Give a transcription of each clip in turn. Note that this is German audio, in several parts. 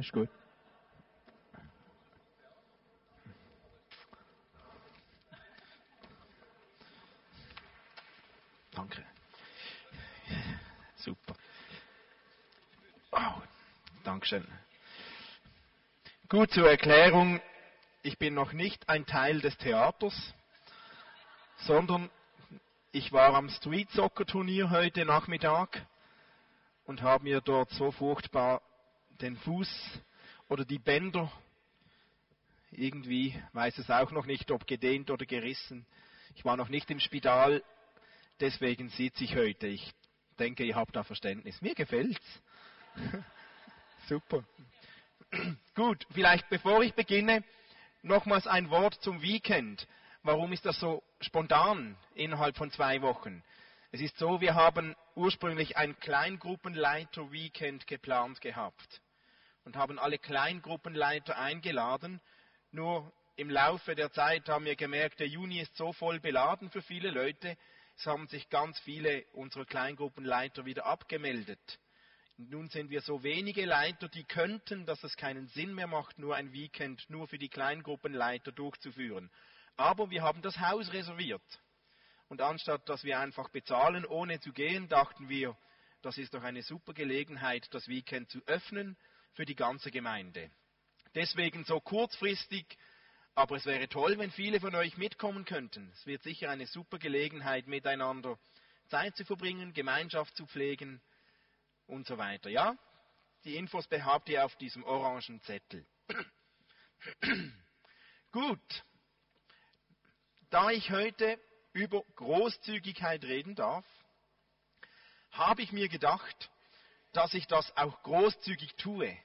ist gut. Danke. Super. Oh, Dankeschön. Gut zur Erklärung. Ich bin noch nicht ein Teil des Theaters, sondern ich war am Street Soccer Turnier heute Nachmittag und habe mir dort so furchtbar den Fuß oder die Bänder irgendwie, weiß es auch noch nicht, ob gedehnt oder gerissen. Ich war noch nicht im Spital, deswegen sitze ich heute. Ich denke, ihr habt da Verständnis. Mir gefällt's. Super. Gut, vielleicht bevor ich beginne, nochmals ein Wort zum Weekend. Warum ist das so spontan innerhalb von zwei Wochen? Es ist so, wir haben ursprünglich ein Kleingruppenleiter-Weekend geplant gehabt und haben alle Kleingruppenleiter eingeladen. Nur im Laufe der Zeit haben wir gemerkt, der Juni ist so voll beladen für viele Leute. Es haben sich ganz viele unserer Kleingruppenleiter wieder abgemeldet. Nun sind wir so wenige Leiter, die könnten, dass es keinen Sinn mehr macht, nur ein Weekend nur für die Kleingruppenleiter durchzuführen. Aber wir haben das Haus reserviert. Und anstatt dass wir einfach bezahlen, ohne zu gehen, dachten wir, das ist doch eine super Gelegenheit, das Weekend zu öffnen für die ganze Gemeinde. Deswegen so kurzfristig, aber es wäre toll, wenn viele von euch mitkommen könnten. Es wird sicher eine super Gelegenheit, miteinander Zeit zu verbringen, Gemeinschaft zu pflegen und so weiter. Ja, die Infos habt ihr auf diesem orangen Zettel. Gut, da ich heute über Großzügigkeit reden darf, habe ich mir gedacht, dass ich das auch großzügig tue.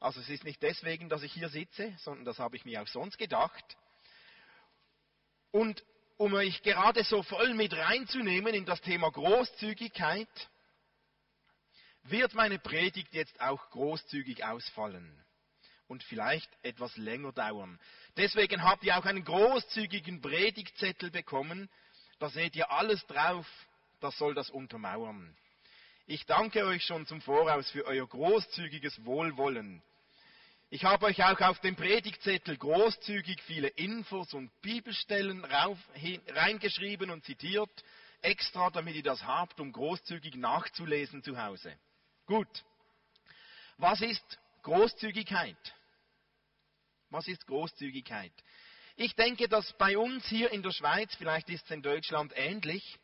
Also es ist nicht deswegen, dass ich hier sitze, sondern das habe ich mir auch sonst gedacht. Und um euch gerade so voll mit reinzunehmen in das Thema Großzügigkeit, wird meine Predigt jetzt auch großzügig ausfallen und vielleicht etwas länger dauern. Deswegen habt ihr auch einen großzügigen Predigtzettel bekommen. Da seht ihr alles drauf. Das soll das untermauern. Ich danke euch schon zum Voraus für euer großzügiges Wohlwollen. Ich habe euch auch auf dem Predigtzettel großzügig viele Infos und Bibelstellen rauf, hin, reingeschrieben und zitiert, extra damit ihr das habt, um großzügig nachzulesen zu Hause. Gut. Was ist Großzügigkeit? Was ist Großzügigkeit? Ich denke, dass bei uns hier in der Schweiz, vielleicht ist es in Deutschland ähnlich,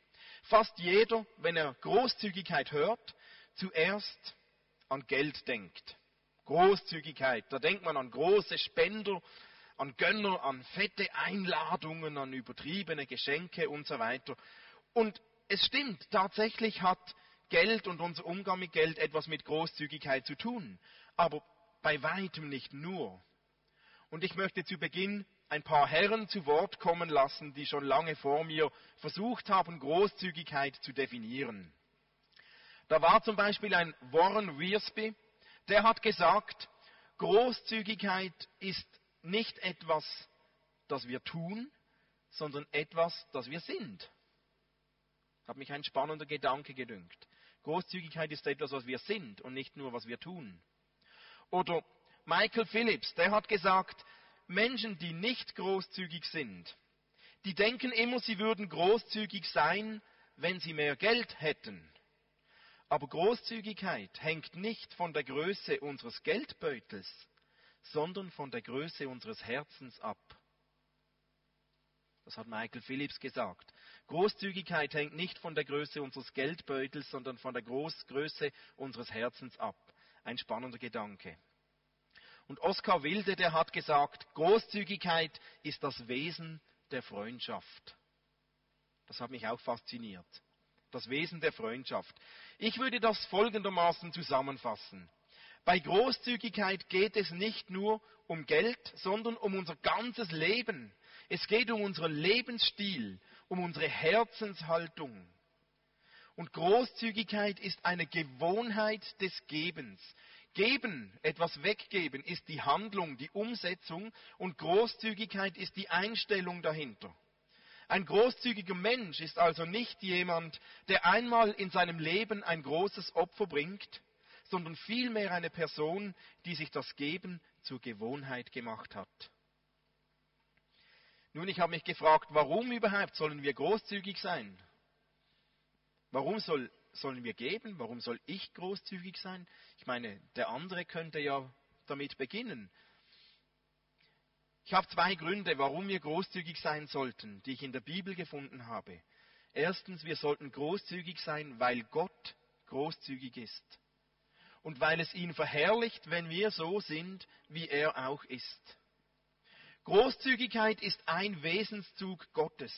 fast jeder, wenn er Großzügigkeit hört, zuerst an Geld denkt. Großzügigkeit, da denkt man an große Spender, an Gönner, an fette Einladungen, an übertriebene Geschenke und so weiter. Und es stimmt, tatsächlich hat Geld und unser Umgang mit Geld etwas mit Großzügigkeit zu tun, aber bei weitem nicht nur. Und ich möchte zu Beginn ein paar Herren zu Wort kommen lassen, die schon lange vor mir versucht haben, Großzügigkeit zu definieren. Da war zum Beispiel ein Warren Wiersbe, der hat gesagt, Großzügigkeit ist nicht etwas, das wir tun, sondern etwas, das wir sind. Hat mich ein spannender Gedanke gedünkt. Großzügigkeit ist etwas, was wir sind und nicht nur, was wir tun. Oder Michael Phillips, der hat gesagt, Menschen, die nicht großzügig sind, die denken immer, sie würden großzügig sein, wenn sie mehr Geld hätten. Aber Großzügigkeit hängt nicht von der Größe unseres Geldbeutels, sondern von der Größe unseres Herzens ab. Das hat Michael Phillips gesagt. Großzügigkeit hängt nicht von der Größe unseres Geldbeutels, sondern von der Groß Größe unseres Herzens ab. Ein spannender Gedanke. Und Oskar Wilde, der hat gesagt, Großzügigkeit ist das Wesen der Freundschaft. Das hat mich auch fasziniert. Das Wesen der Freundschaft. Ich würde das folgendermaßen zusammenfassen. Bei Großzügigkeit geht es nicht nur um Geld, sondern um unser ganzes Leben. Es geht um unseren Lebensstil, um unsere Herzenshaltung. Und Großzügigkeit ist eine Gewohnheit des Gebens. Geben, etwas weggeben, ist die Handlung, die Umsetzung und Großzügigkeit ist die Einstellung dahinter. Ein großzügiger Mensch ist also nicht jemand, der einmal in seinem Leben ein großes Opfer bringt, sondern vielmehr eine Person, die sich das Geben zur Gewohnheit gemacht hat. Nun, ich habe mich gefragt, warum überhaupt sollen wir großzügig sein? Warum soll, sollen wir geben? Warum soll ich großzügig sein? Ich meine, der andere könnte ja damit beginnen. Ich habe zwei Gründe, warum wir großzügig sein sollten, die ich in der Bibel gefunden habe. Erstens, wir sollten großzügig sein, weil Gott großzügig ist. Und weil es ihn verherrlicht, wenn wir so sind, wie er auch ist. Großzügigkeit ist ein Wesenszug Gottes.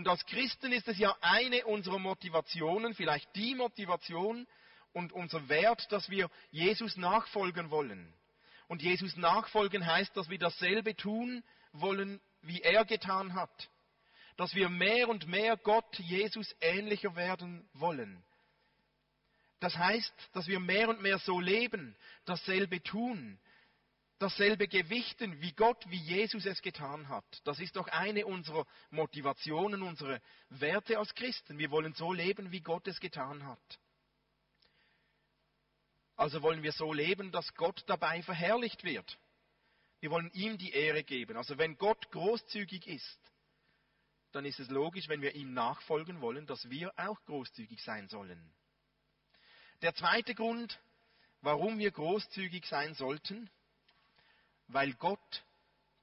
Und als Christen ist es ja eine unserer Motivationen, vielleicht die Motivation und unser Wert, dass wir Jesus nachfolgen wollen. Und Jesus nachfolgen heißt, dass wir dasselbe tun wollen, wie er getan hat. Dass wir mehr und mehr Gott, Jesus ähnlicher werden wollen. Das heißt, dass wir mehr und mehr so leben, dasselbe tun, dasselbe gewichten wie Gott, wie Jesus es getan hat. Das ist doch eine unserer Motivationen, unsere Werte als Christen. Wir wollen so leben, wie Gott es getan hat. Also wollen wir so leben, dass Gott dabei verherrlicht wird. Wir wollen ihm die Ehre geben. Also wenn Gott großzügig ist, dann ist es logisch, wenn wir ihm nachfolgen wollen, dass wir auch großzügig sein sollen. Der zweite Grund, warum wir großzügig sein sollten, weil Gott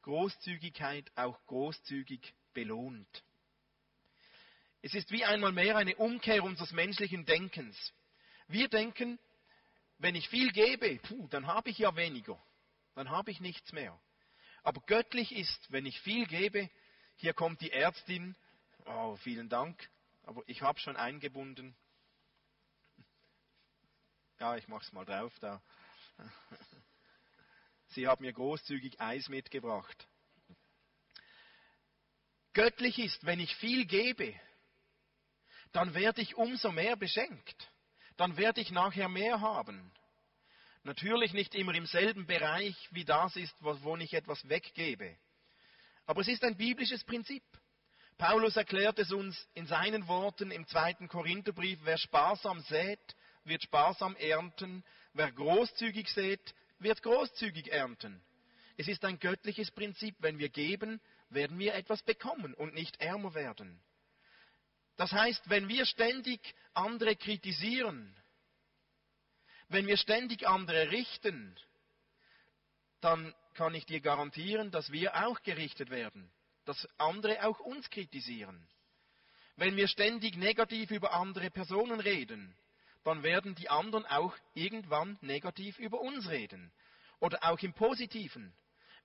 Großzügigkeit auch großzügig belohnt. Es ist wie einmal mehr eine Umkehr unseres menschlichen Denkens. Wir denken, wenn ich viel gebe, puh, dann habe ich ja weniger, dann habe ich nichts mehr. Aber göttlich ist, wenn ich viel gebe, hier kommt die Ärztin, oh, vielen Dank, aber ich habe schon eingebunden. Ja, ich mache es mal drauf da. Sie haben mir großzügig Eis mitgebracht. Göttlich ist, wenn ich viel gebe, dann werde ich umso mehr beschenkt. Dann werde ich nachher mehr haben. Natürlich nicht immer im selben Bereich, wie das ist, wo ich etwas weggebe. Aber es ist ein biblisches Prinzip. Paulus erklärt es uns in seinen Worten im zweiten Korintherbrief, wer sparsam sät, wird sparsam ernten, wer großzügig sät, wird großzügig ernten. Es ist ein göttliches Prinzip. Wenn wir geben, werden wir etwas bekommen und nicht ärmer werden. Das heißt, wenn wir ständig andere kritisieren, wenn wir ständig andere richten, dann kann ich dir garantieren, dass wir auch gerichtet werden, dass andere auch uns kritisieren. Wenn wir ständig negativ über andere Personen reden, dann werden die anderen auch irgendwann negativ über uns reden. Oder auch im Positiven.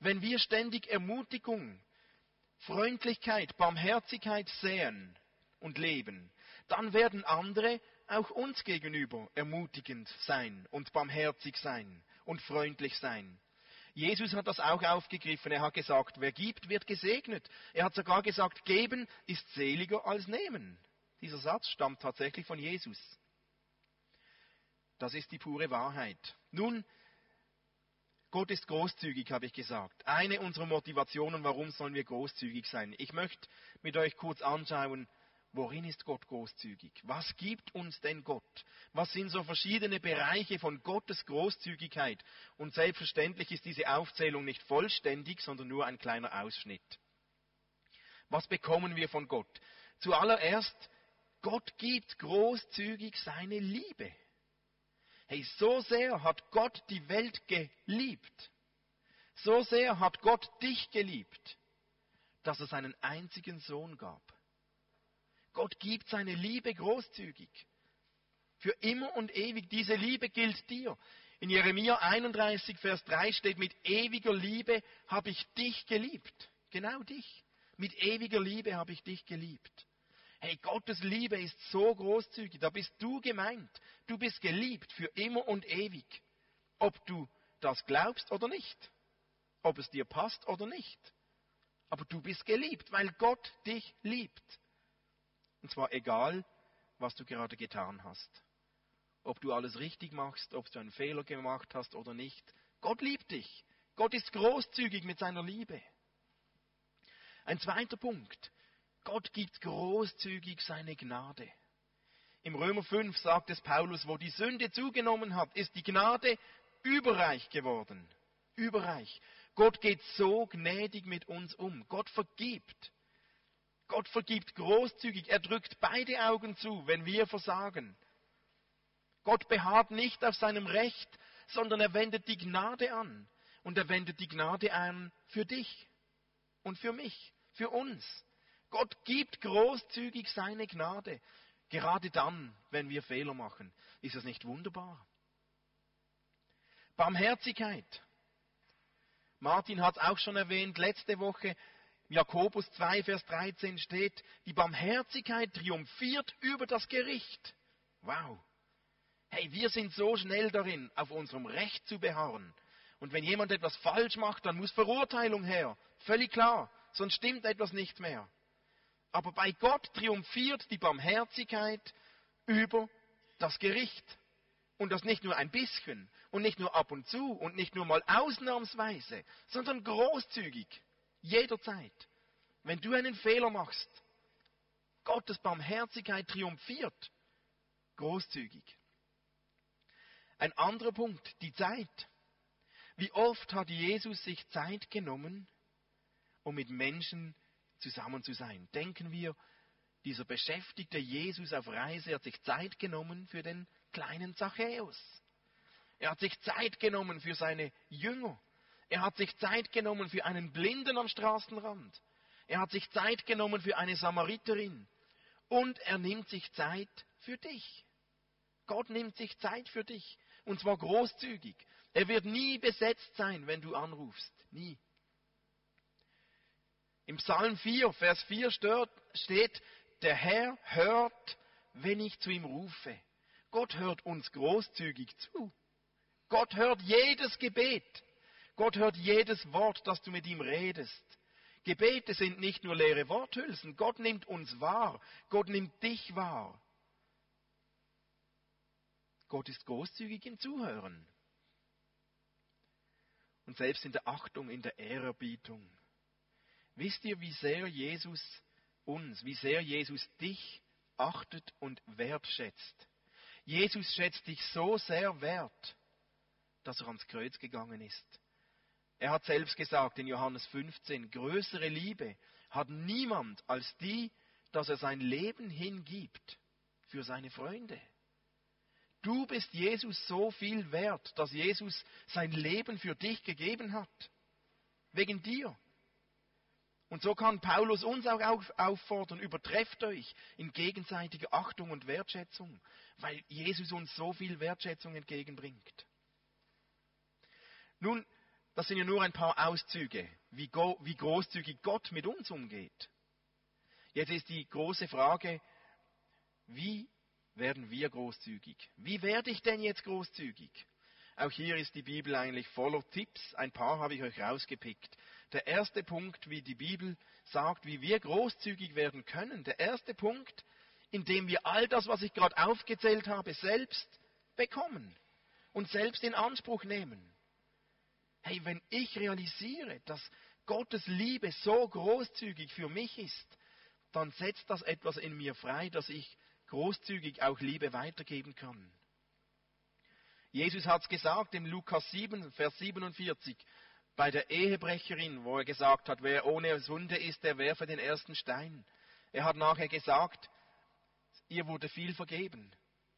Wenn wir ständig Ermutigung, Freundlichkeit, Barmherzigkeit sehen und leben, dann werden andere auch uns gegenüber ermutigend sein und barmherzig sein und freundlich sein. Jesus hat das auch aufgegriffen. Er hat gesagt, wer gibt, wird gesegnet. Er hat sogar gesagt, geben ist seliger als nehmen. Dieser Satz stammt tatsächlich von Jesus. Das ist die pure Wahrheit. Nun, Gott ist großzügig, habe ich gesagt. Eine unserer Motivationen, warum sollen wir großzügig sein? Ich möchte mit euch kurz anschauen, worin ist Gott großzügig? Was gibt uns denn Gott? Was sind so verschiedene Bereiche von Gottes Großzügigkeit? Und selbstverständlich ist diese Aufzählung nicht vollständig, sondern nur ein kleiner Ausschnitt. Was bekommen wir von Gott? Zuallererst, Gott gibt großzügig seine Liebe. Hey, so sehr hat Gott die Welt geliebt. So sehr hat Gott dich geliebt, dass er seinen einzigen Sohn gab. Gott gibt seine Liebe großzügig. Für immer und ewig. Diese Liebe gilt dir. In Jeremia 31, Vers 3 steht, mit ewiger Liebe habe ich dich geliebt. Genau dich. Mit ewiger Liebe habe ich dich geliebt. Hey, Gottes Liebe ist so großzügig, da bist du gemeint. Du bist geliebt für immer und ewig. Ob du das glaubst oder nicht. Ob es dir passt oder nicht. Aber du bist geliebt, weil Gott dich liebt. Und zwar egal, was du gerade getan hast. Ob du alles richtig machst, ob du einen Fehler gemacht hast oder nicht. Gott liebt dich. Gott ist großzügig mit seiner Liebe. Ein zweiter Punkt. Gott gibt großzügig seine Gnade. Im Römer 5 sagt es Paulus, wo die Sünde zugenommen hat, ist die Gnade überreich geworden. Überreich. Gott geht so gnädig mit uns um. Gott vergibt. Gott vergibt großzügig. Er drückt beide Augen zu, wenn wir versagen. Gott beharrt nicht auf seinem Recht, sondern er wendet die Gnade an. Und er wendet die Gnade an für dich und für mich, für uns. Gott gibt großzügig seine Gnade. Gerade dann, wenn wir Fehler machen. Ist das nicht wunderbar? Barmherzigkeit. Martin hat es auch schon erwähnt, letzte Woche, Jakobus 2, Vers 13 steht, die Barmherzigkeit triumphiert über das Gericht. Wow. Hey, wir sind so schnell darin, auf unserem Recht zu beharren. Und wenn jemand etwas falsch macht, dann muss Verurteilung her. Völlig klar. Sonst stimmt etwas nicht mehr. Aber bei Gott triumphiert die Barmherzigkeit über das Gericht. Und das nicht nur ein bisschen und nicht nur ab und zu und nicht nur mal ausnahmsweise, sondern großzügig, jederzeit. Wenn du einen Fehler machst, Gottes Barmherzigkeit triumphiert, großzügig. Ein anderer Punkt, die Zeit. Wie oft hat Jesus sich Zeit genommen, um mit Menschen zusammen zu sein? Denken wir, dieser beschäftigte Jesus auf Reise hat sich Zeit genommen für den kleinen Zachäus. Er hat sich Zeit genommen für seine Jünger. Er hat sich Zeit genommen für einen Blinden am Straßenrand. Er hat sich Zeit genommen für eine Samariterin. Und er nimmt sich Zeit für dich. Gott nimmt sich Zeit für dich. Und zwar großzügig. Er wird nie besetzt sein, wenn du anrufst. Nie. Im Psalm 4, Vers 4 steht, der Herr hört, wenn ich zu ihm rufe. Gott hört uns großzügig zu. Gott hört jedes Gebet. Gott hört jedes Wort, das du mit ihm redest. Gebete sind nicht nur leere Worthülsen. Gott nimmt uns wahr. Gott nimmt dich wahr. Gott ist großzügig im Zuhören. Und selbst in der Achtung, in der Ehrerbietung. Wisst ihr, wie sehr Jesus uns, wie sehr Jesus dich achtet und wertschätzt? Jesus schätzt dich so sehr wert, dass er ans Kreuz gegangen ist. Er hat selbst gesagt in Johannes 15, größere Liebe hat niemand als die, dass er sein Leben hingibt für seine Freunde. Du bist Jesus so viel wert, dass Jesus sein Leben für dich gegeben hat. Wegen dir. Und so kann Paulus uns auch auffordern, übertrefft euch in gegenseitiger Achtung und Wertschätzung, weil Jesus uns so viel Wertschätzung entgegenbringt. Nun, das sind ja nur ein paar Auszüge, wie, wie großzügig Gott mit uns umgeht. Jetzt ist die große Frage, wie werden wir großzügig. Wie werde ich denn jetzt großzügig? Auch hier ist die Bibel eigentlich voller Tipps. Ein paar habe ich euch rausgepickt. Der erste Punkt, wie die Bibel sagt, wie wir großzügig werden können. Der erste Punkt, indem wir all das, was ich gerade aufgezählt habe, selbst bekommen und selbst in Anspruch nehmen. Hey, wenn ich realisiere, dass Gottes Liebe so großzügig für mich ist, dann setzt das etwas in mir frei, dass ich großzügig auch Liebe weitergeben kann. Jesus hat es gesagt im Lukas 7, Vers 47, bei der Ehebrecherin, wo er gesagt hat, wer ohne Sünde ist, der werfe den ersten Stein. Er hat nachher gesagt, ihr wurde viel vergeben,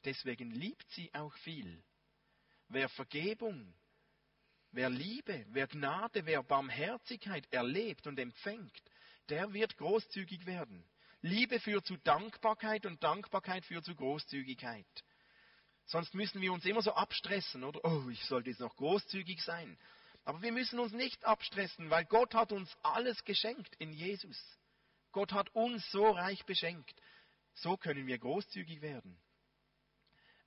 deswegen liebt sie auch viel. Wer Vergebung, wer Liebe, wer Gnade, wer Barmherzigkeit erlebt und empfängt, der wird großzügig werden. Liebe führt zu Dankbarkeit und Dankbarkeit führt zu Großzügigkeit. Sonst müssen wir uns immer so abstressen, oder? Oh, ich sollte jetzt noch großzügig sein. Aber wir müssen uns nicht abstressen, weil Gott hat uns alles geschenkt in Jesus. Gott hat uns so reich beschenkt. So können wir großzügig werden.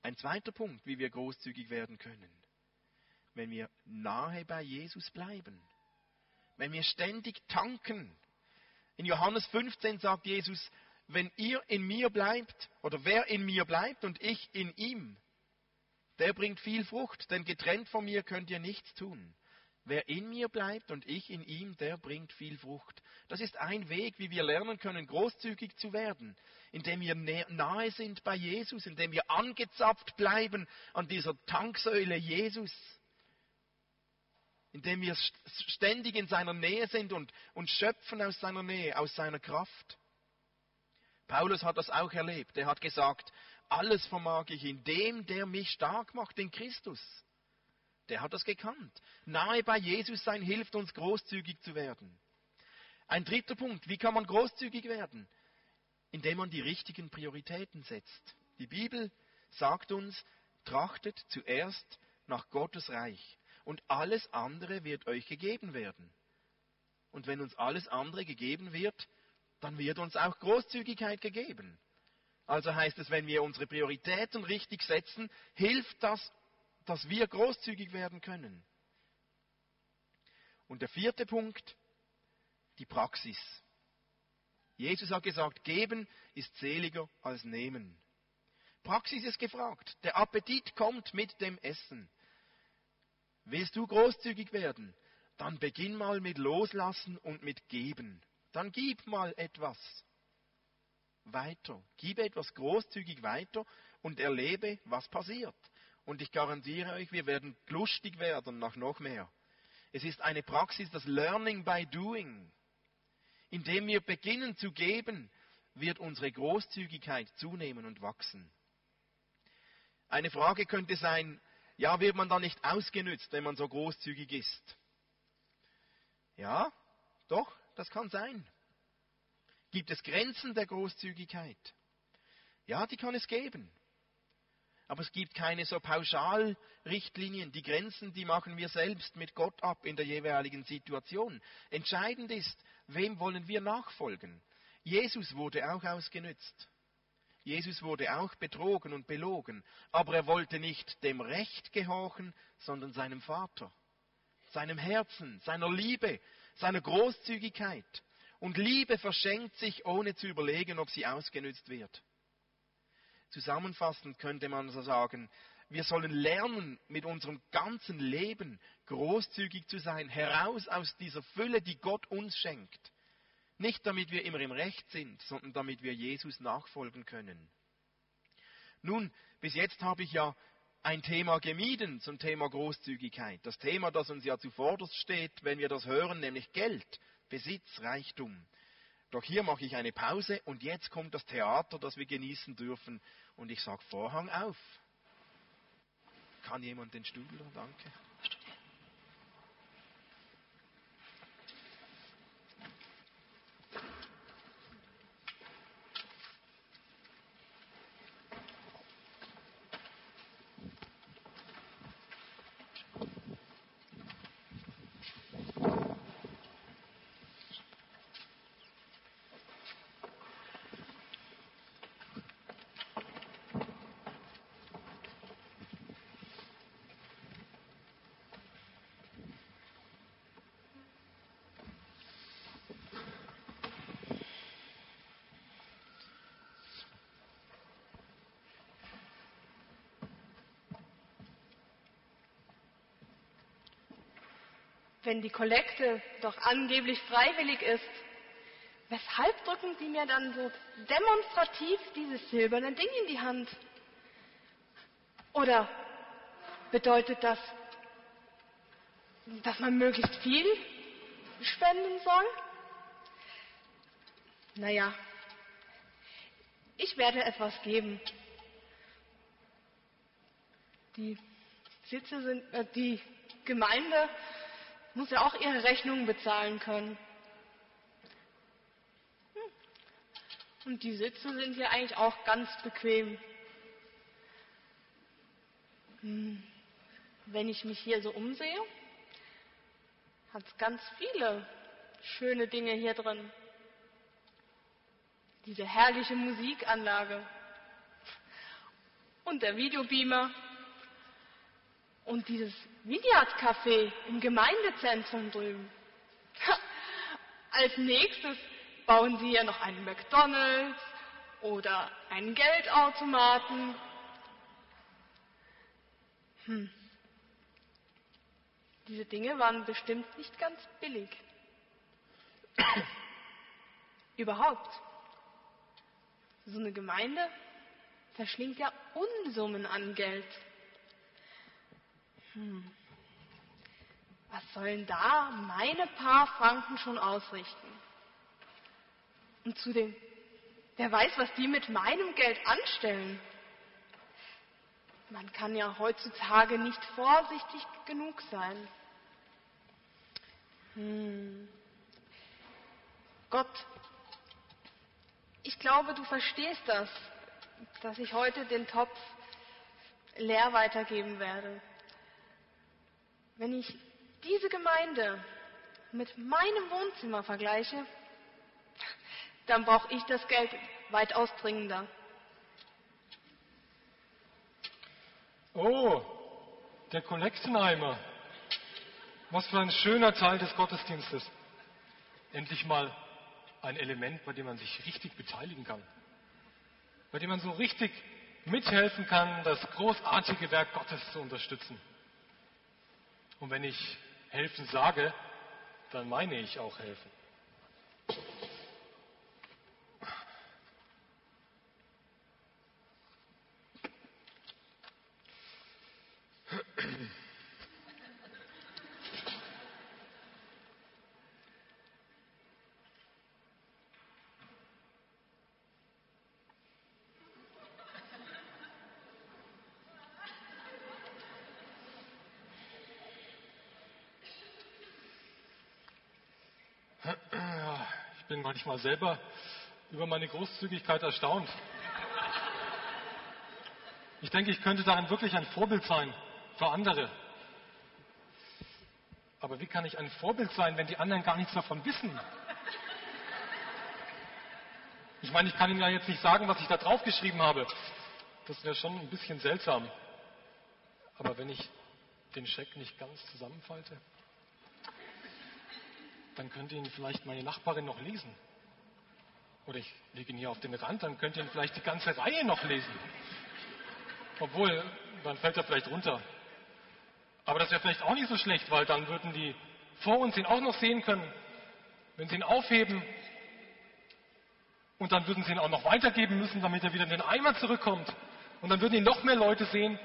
Ein zweiter Punkt, wie wir großzügig werden können. Wenn wir nahe bei Jesus bleiben. Wenn wir ständig tanken in Johannes 15 sagt Jesus, wenn ihr in mir bleibt, oder wer in mir bleibt und ich in ihm, der bringt viel Frucht, denn getrennt von mir könnt ihr nichts tun. Wer in mir bleibt und ich in ihm, der bringt viel Frucht. Das ist ein Weg, wie wir lernen können, großzügig zu werden, indem wir nahe sind bei Jesus, indem wir angezapft bleiben an dieser Tanksäule Jesus, indem wir ständig in seiner Nähe sind und, und schöpfen aus seiner Nähe, aus seiner Kraft. Paulus hat das auch erlebt. Er hat gesagt, alles vermag ich in dem, der mich stark macht, in Christus. Der hat das gekannt. Nahe bei Jesus sein hilft uns großzügig zu werden. Ein dritter Punkt, wie kann man großzügig werden? Indem man die richtigen Prioritäten setzt. Die Bibel sagt uns, trachtet zuerst nach Gottes Reich und alles andere wird euch gegeben werden. Und wenn uns alles andere gegeben wird, dann wird uns auch Großzügigkeit gegeben. Also heißt es, wenn wir unsere Prioritäten richtig setzen, hilft das dass wir großzügig werden können. Und der vierte Punkt, die Praxis. Jesus hat gesagt, geben ist seliger als nehmen. Praxis ist gefragt. Der Appetit kommt mit dem Essen. Willst du großzügig werden? Dann beginn mal mit Loslassen und mit Geben. Dann gib mal etwas weiter. Gib etwas großzügig weiter und erlebe, was passiert. Und ich garantiere euch, wir werden lustig werden nach noch mehr. Es ist eine Praxis, das Learning by Doing. Indem wir beginnen zu geben, wird unsere Großzügigkeit zunehmen und wachsen. Eine Frage könnte sein, ja, wird man da nicht ausgenützt, wenn man so großzügig ist? Ja, doch, das kann sein. Gibt es Grenzen der Großzügigkeit? Ja, die kann es geben. Aber es gibt keine so Pauschalrichtlinien. Die Grenzen, die machen wir selbst mit Gott ab in der jeweiligen Situation. Entscheidend ist, wem wollen wir nachfolgen? Jesus wurde auch ausgenützt. Jesus wurde auch betrogen und belogen. Aber er wollte nicht dem Recht gehorchen, sondern seinem Vater, seinem Herzen, seiner Liebe, seiner Großzügigkeit. Und Liebe verschenkt sich, ohne zu überlegen, ob sie ausgenützt wird. Zusammenfassend könnte man so sagen, wir sollen lernen, mit unserem ganzen Leben großzügig zu sein, heraus aus dieser Fülle, die Gott uns schenkt. Nicht damit wir immer im Recht sind, sondern damit wir Jesus nachfolgen können. Nun, bis jetzt habe ich ja ein Thema gemieden zum Thema Großzügigkeit. Das Thema, das uns ja zuvorderst steht, wenn wir das hören, nämlich Geld, Besitz, Reichtum. Doch hier mache ich eine Pause und jetzt kommt das Theater, das wir genießen dürfen. Und ich sage Vorhang auf. Kann jemand den Stuhl? Danke. Wenn die Kollekte doch angeblich freiwillig ist, weshalb drücken Sie mir dann so demonstrativ dieses silberne Ding in die Hand? Oder bedeutet das, dass man möglichst viel spenden soll? Naja, ich werde etwas geben. Die Sitze sind, äh, die Gemeinde muss ja auch ihre Rechnungen bezahlen können. Hm. Und die Sitze sind hier eigentlich auch ganz bequem. Hm. Wenn ich mich hier so umsehe, hat es ganz viele schöne Dinge hier drin. Diese herrliche Musikanlage und der Videobeamer und dieses Vineyard-Café im Gemeindezentrum drüben. Als nächstes bauen sie ja noch einen McDonald's oder einen Geldautomaten. Hm. Diese Dinge waren bestimmt nicht ganz billig. Überhaupt. So eine Gemeinde verschlingt ja Unsummen an Geld. Hm. Was sollen da meine paar Franken schon ausrichten? Und zudem, wer weiß, was die mit meinem Geld anstellen? Man kann ja heutzutage nicht vorsichtig genug sein. Hm. Gott, ich glaube, du verstehst das, dass ich heute den Topf leer weitergeben werde. Wenn ich diese Gemeinde mit meinem Wohnzimmer vergleiche, dann brauche ich das Geld weitaus dringender. Oh, der Kollekteneimer. Was für ein schöner Teil des Gottesdienstes. Endlich mal ein Element, bei dem man sich richtig beteiligen kann. Bei dem man so richtig mithelfen kann, das großartige Werk Gottes zu unterstützen. Und wenn ich helfen sage, dann meine ich auch helfen. Ich bin manchmal selber über meine Großzügigkeit erstaunt. Ich denke, ich könnte darin wirklich ein Vorbild sein für andere. Aber wie kann ich ein Vorbild sein, wenn die anderen gar nichts davon wissen? Ich meine, ich kann Ihnen ja jetzt nicht sagen, was ich da draufgeschrieben habe. Das wäre schon ein bisschen seltsam. Aber wenn ich den Scheck nicht ganz zusammenfalte, dann könnte ihn vielleicht meine Nachbarin noch lesen. Oder ich lege ihn hier auf den Rand, dann könnte ihn vielleicht die ganze Reihe noch lesen. Obwohl, dann fällt er vielleicht runter. Aber das wäre vielleicht auch nicht so schlecht, weil dann würden die vor uns ihn auch noch sehen können, wenn sie ihn aufheben. Und dann würden sie ihn auch noch weitergeben müssen, damit er wieder in den Eimer zurückkommt. Und dann würden ihn noch mehr Leute sehen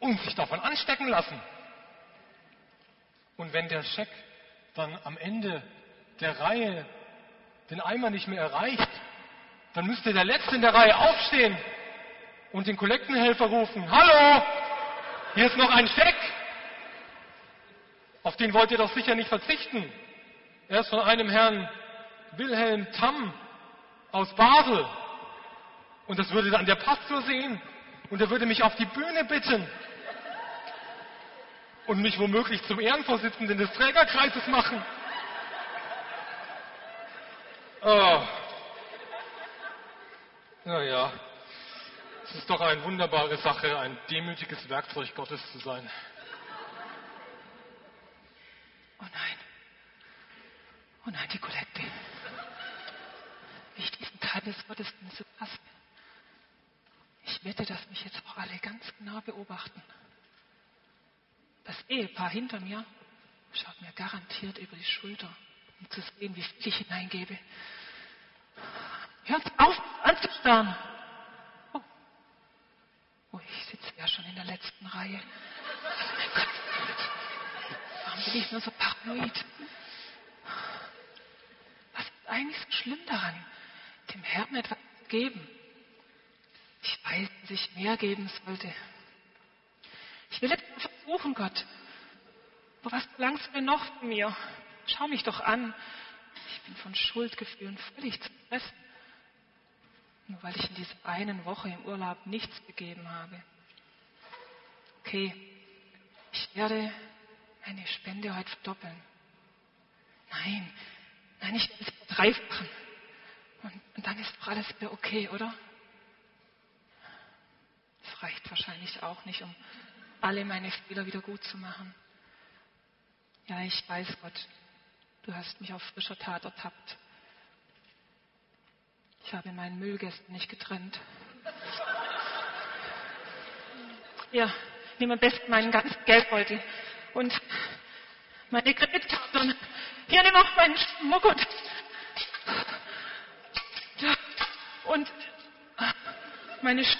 und sich davon anstecken lassen. Und wenn der Scheck dann am Ende der Reihe den Eimer nicht mehr erreicht, dann müsste der Letzte in der Reihe aufstehen und den Kollektenhelfer rufen, Hallo, hier ist noch ein Scheck. Auf den wollt ihr doch sicher nicht verzichten. Er ist von einem Herrn Wilhelm Tamm aus Basel. Und das würde dann der Pastor sehen und er würde mich auf die Bühne bitten und mich womöglich zum Ehrenvorsitzenden des Trägerkreises machen. Oh. Naja, es ist doch eine wunderbare Sache, ein demütiges Werkzeug Gottes zu sein. Oh nein. Oh nein, die Kollekte. Ich diesen Teil des Gottesdienstes passe. Ich wette, dass mich jetzt auch alle ganz genau beobachten. Das Ehepaar hinter mir schaut mir garantiert über die Schulter, um zu sehen, wie viel ich hineingebe. Hört auf, anzustarren. Oh. oh, ich sitze ja schon in der letzten Reihe. Oh mein Gott. Warum bin ich nur so paranoid? Was ist eigentlich so schlimm daran, dem Herrn etwas zu geben? Ich weiß, dass ich mehr geben sollte. Ich will etwas versuchen, Gott. Aber was du denn noch von mir? Schau mich doch an. Ich bin von Schuldgefühlen völlig zerfressen. Nur weil ich in dieser einen Woche im Urlaub nichts gegeben habe. Okay, ich werde meine Spende heute verdoppeln. Nein, nein, ich werde es verdreifachen. Und, und dann ist doch alles wieder okay, oder? Das reicht wahrscheinlich auch nicht, um alle meine Fehler wieder gut zu machen. Ja, ich weiß, Gott, du hast mich auf frischer Tat ertappt. Ich habe meinen Müll gestern nicht getrennt. Ja, nimm am besten meinen ganzen Geldbeutel und meine Kreditkarte und hier nimm auch meinen Schmuck und, meine St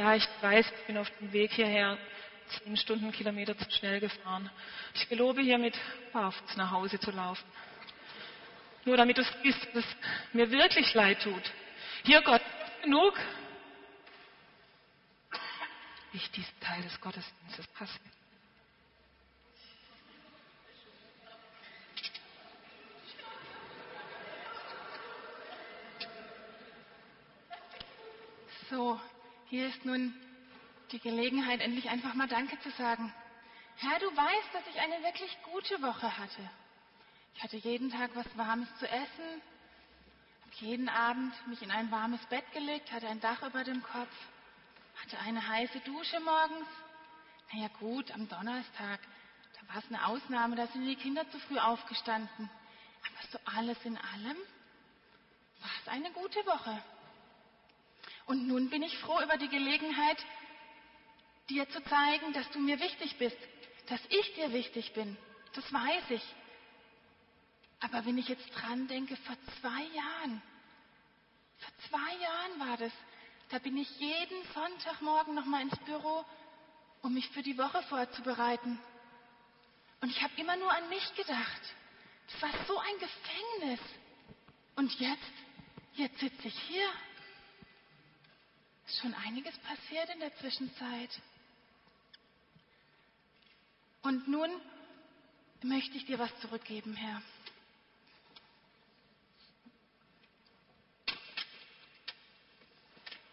Ja, ich weiß, ich bin auf dem Weg hierher zehn Stundenkilometer zu schnell gefahren. Ich gelobe hiermit barfuß nach Hause zu laufen. Nur damit du siehst, dass es mir wirklich leid tut. Hier Gott, genug, ich diesen Teil des Gottesdienstes hasse. So, hier ist nun die Gelegenheit, endlich einfach mal Danke zu sagen. Herr, du weißt, dass ich eine wirklich gute Woche hatte. Ich hatte jeden Tag was Warmes zu essen, habe jeden Abend mich in ein warmes Bett gelegt, hatte ein Dach über dem Kopf, hatte eine heiße Dusche morgens. Naja gut, am Donnerstag, da war es eine Ausnahme, da sind die Kinder zu früh aufgestanden. Aber so alles in allem war es eine gute Woche. Und nun bin ich froh über die Gelegenheit, dir zu zeigen, dass du mir wichtig bist, dass ich dir wichtig bin. Das weiß ich. Aber wenn ich jetzt dran denke, vor zwei Jahren, vor zwei Jahren war das, da bin ich jeden Sonntagmorgen nochmal ins Büro, um mich für die Woche vorzubereiten. Und ich habe immer nur an mich gedacht. Das war so ein Gefängnis. Und jetzt, jetzt sitze ich hier. Schon einiges passiert in der Zwischenzeit. Und nun möchte ich dir was zurückgeben, Herr.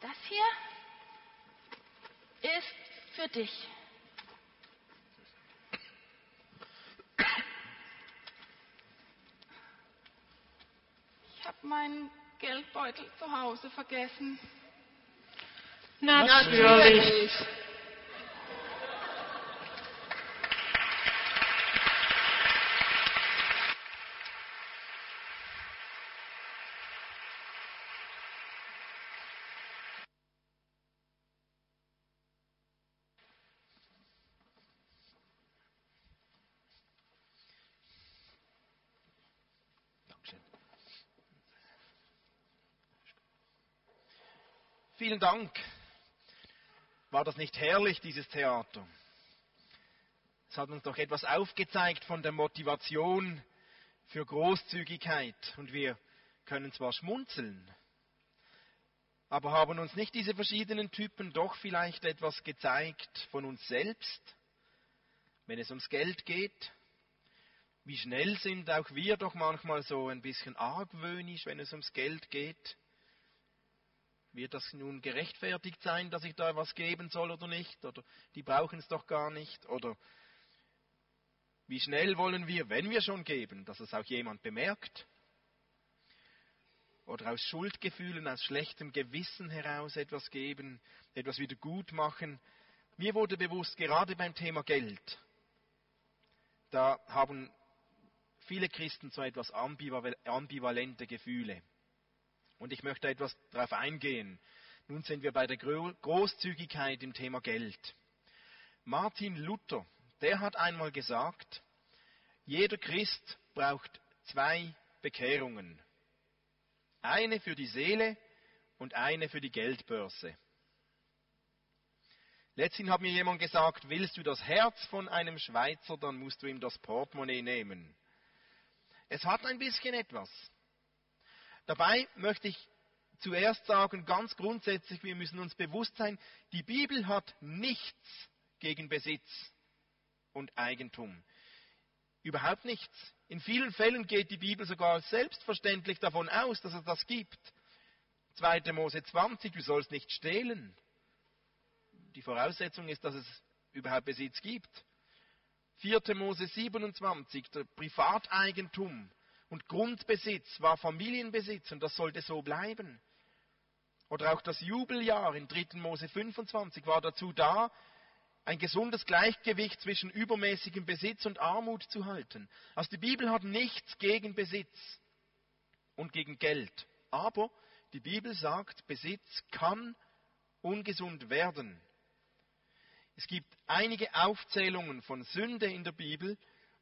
Das hier ist für dich. Ich habe meinen Geldbeutel zu Hause vergessen. Natürlich. Vielen Dank. War das nicht herrlich, dieses Theater? Es hat uns doch etwas aufgezeigt von der Motivation für Großzügigkeit. Und wir können zwar schmunzeln, aber haben uns nicht diese verschiedenen Typen doch vielleicht etwas gezeigt von uns selbst, wenn es ums Geld geht? Wie schnell sind auch wir doch manchmal so ein bisschen argwöhnisch, wenn es ums Geld geht? Wird das nun gerechtfertigt sein, dass ich da was geben soll oder nicht? Oder die brauchen es doch gar nicht? Oder wie schnell wollen wir, wenn wir schon geben, dass es auch jemand bemerkt? Oder aus Schuldgefühlen, aus schlechtem Gewissen heraus etwas geben, etwas wieder gut machen? Mir wurde bewusst, gerade beim Thema Geld, da haben viele Christen so etwas ambivalente Gefühle. Und ich möchte etwas darauf eingehen. Nun sind wir bei der Großzügigkeit im Thema Geld. Martin Luther, der hat einmal gesagt, jeder Christ braucht zwei Bekehrungen. Eine für die Seele und eine für die Geldbörse. Letztens hat mir jemand gesagt, willst du das Herz von einem Schweizer, dann musst du ihm das Portemonnaie nehmen. Es hat ein bisschen etwas. Dabei möchte ich zuerst sagen, ganz grundsätzlich, wir müssen uns bewusst sein, die Bibel hat nichts gegen Besitz und Eigentum. Überhaupt nichts. In vielen Fällen geht die Bibel sogar selbstverständlich davon aus, dass es das gibt. 2. Mose 20, du sollst nicht stehlen. Die Voraussetzung ist, dass es überhaupt Besitz gibt. 4. Mose 27, der Privateigentum und Grundbesitz war Familienbesitz und das sollte so bleiben. Oder auch das Jubeljahr in 3. Mose 25 war dazu da, ein gesundes Gleichgewicht zwischen übermäßigem Besitz und Armut zu halten. Also die Bibel hat nichts gegen Besitz und gegen Geld. Aber die Bibel sagt, Besitz kann ungesund werden. Es gibt einige Aufzählungen von Sünde in der Bibel.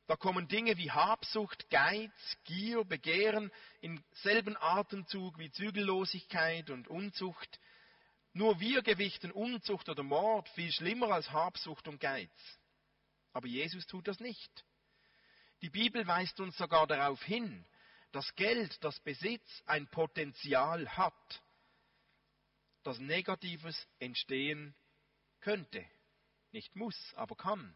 Da kommen Dinge wie Habsucht, Geiz, Gier, Begehren im selben Atemzug wie Zügellosigkeit und Unzucht. Nur wir gewichten Unzucht oder Mord viel schlimmer als Habsucht und Geiz. Aber Jesus tut das nicht. Die Bibel weist uns sogar darauf hin, dass Geld, das Besitz ein Potenzial hat, dass Negatives entstehen könnte. Nicht muss, aber kann.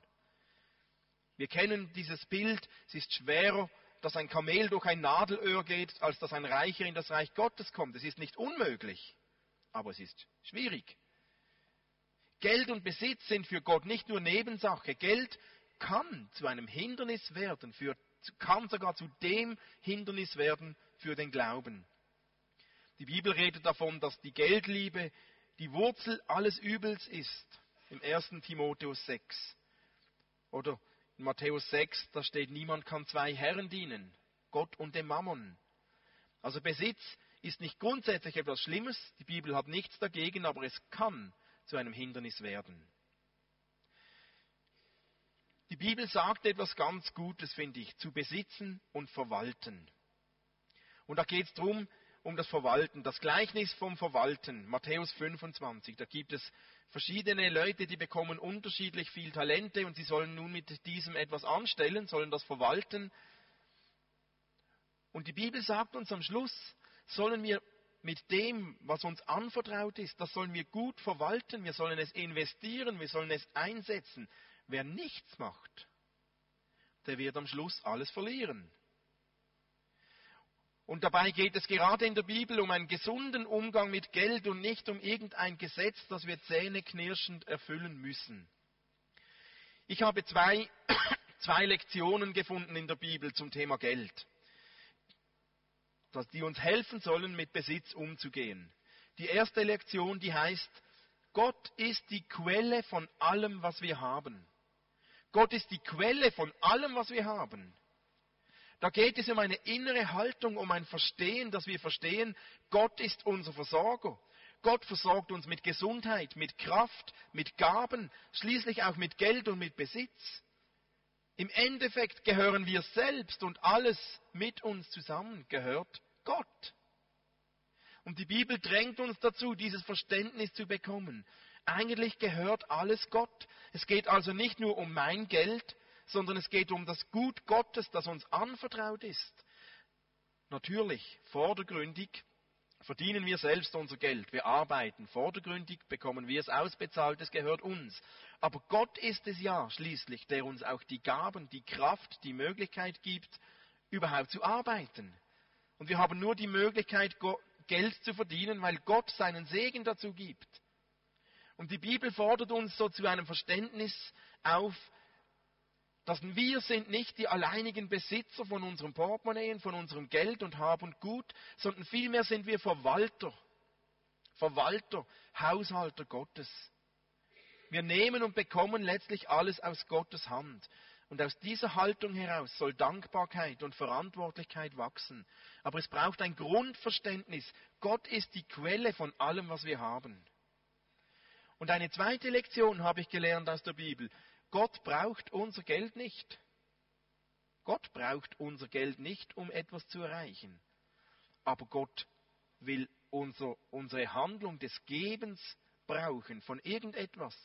Wir kennen dieses Bild, es ist schwerer, dass ein Kamel durch ein Nadelöhr geht, als dass ein Reicher in das Reich Gottes kommt. Es ist nicht unmöglich, aber es ist schwierig. Geld und Besitz sind für Gott nicht nur Nebensache. Geld kann zu einem Hindernis werden, für, kann sogar zu dem Hindernis werden für den Glauben. Die Bibel redet davon, dass die Geldliebe die Wurzel alles Übels ist im 1. Timotheus 6. Oder in Matthäus 6, da steht, niemand kann zwei Herren dienen, Gott und dem Mammon. Also Besitz ist nicht grundsätzlich etwas Schlimmes, die Bibel hat nichts dagegen, aber es kann zu einem Hindernis werden. Die Bibel sagt etwas ganz Gutes, finde ich, zu besitzen und verwalten. Und da geht es darum, um das Verwalten, das Gleichnis vom Verwalten, Matthäus 25. Da gibt es verschiedene Leute, die bekommen unterschiedlich viel Talente und sie sollen nun mit diesem etwas anstellen, sollen das verwalten. Und die Bibel sagt uns am Schluss, sollen wir mit dem, was uns anvertraut ist, das sollen wir gut verwalten, wir sollen es investieren, wir sollen es einsetzen. Wer nichts macht, der wird am Schluss alles verlieren. Und dabei geht es gerade in der Bibel um einen gesunden Umgang mit Geld und nicht um irgendein Gesetz, das wir zähneknirschend erfüllen müssen. Ich habe zwei, zwei Lektionen gefunden in der Bibel zum Thema Geld, die uns helfen sollen, mit Besitz umzugehen. Die erste Lektion, die heißt, Gott ist die Quelle von allem, was wir haben. Gott ist die Quelle von allem, was wir haben. Da geht es um eine innere Haltung, um ein Verstehen, dass wir verstehen, Gott ist unser Versorger. Gott versorgt uns mit Gesundheit, mit Kraft, mit Gaben, schließlich auch mit Geld und mit Besitz. Im Endeffekt gehören wir selbst und alles mit uns zusammen gehört Gott. Und die Bibel drängt uns dazu, dieses Verständnis zu bekommen. Eigentlich gehört alles Gott. Es geht also nicht nur um mein Geld, sondern es geht um das Gut Gottes, das uns anvertraut ist. Natürlich, vordergründig verdienen wir selbst unser Geld, wir arbeiten, vordergründig bekommen wir es ausbezahlt, es gehört uns. Aber Gott ist es ja schließlich, der uns auch die Gaben, die Kraft, die Möglichkeit gibt, überhaupt zu arbeiten. Und wir haben nur die Möglichkeit, Geld zu verdienen, weil Gott seinen Segen dazu gibt. Und die Bibel fordert uns so zu einem Verständnis auf, dass wir sind nicht die alleinigen Besitzer von unserem Portemonnaie, von unserem Geld und Hab und Gut, sondern vielmehr sind wir Verwalter, Verwalter, Haushalter Gottes. Wir nehmen und bekommen letztlich alles aus Gottes Hand. Und aus dieser Haltung heraus soll Dankbarkeit und Verantwortlichkeit wachsen. Aber es braucht ein Grundverständnis. Gott ist die Quelle von allem, was wir haben. Und eine zweite Lektion habe ich gelernt aus der Bibel. Gott braucht unser Geld nicht. Gott braucht unser Geld nicht, um etwas zu erreichen. Aber Gott will unser, unsere Handlung des Gebens brauchen von irgendetwas.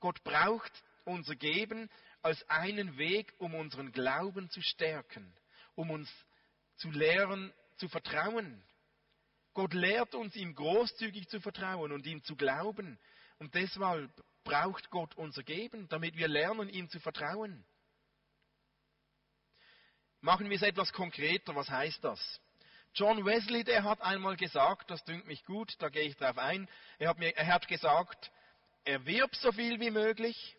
Gott braucht unser Geben als einen Weg, um unseren Glauben zu stärken, um uns zu lehren, zu vertrauen. Gott lehrt uns, ihm großzügig zu vertrauen und ihm zu glauben. Und deshalb braucht Gott unser Geben, damit wir lernen, ihm zu vertrauen. Machen wir es etwas konkreter, was heißt das? John Wesley, der hat einmal gesagt, das dünkt mich gut, da gehe ich drauf ein, er hat, mir, er hat gesagt, erwirb so viel wie möglich,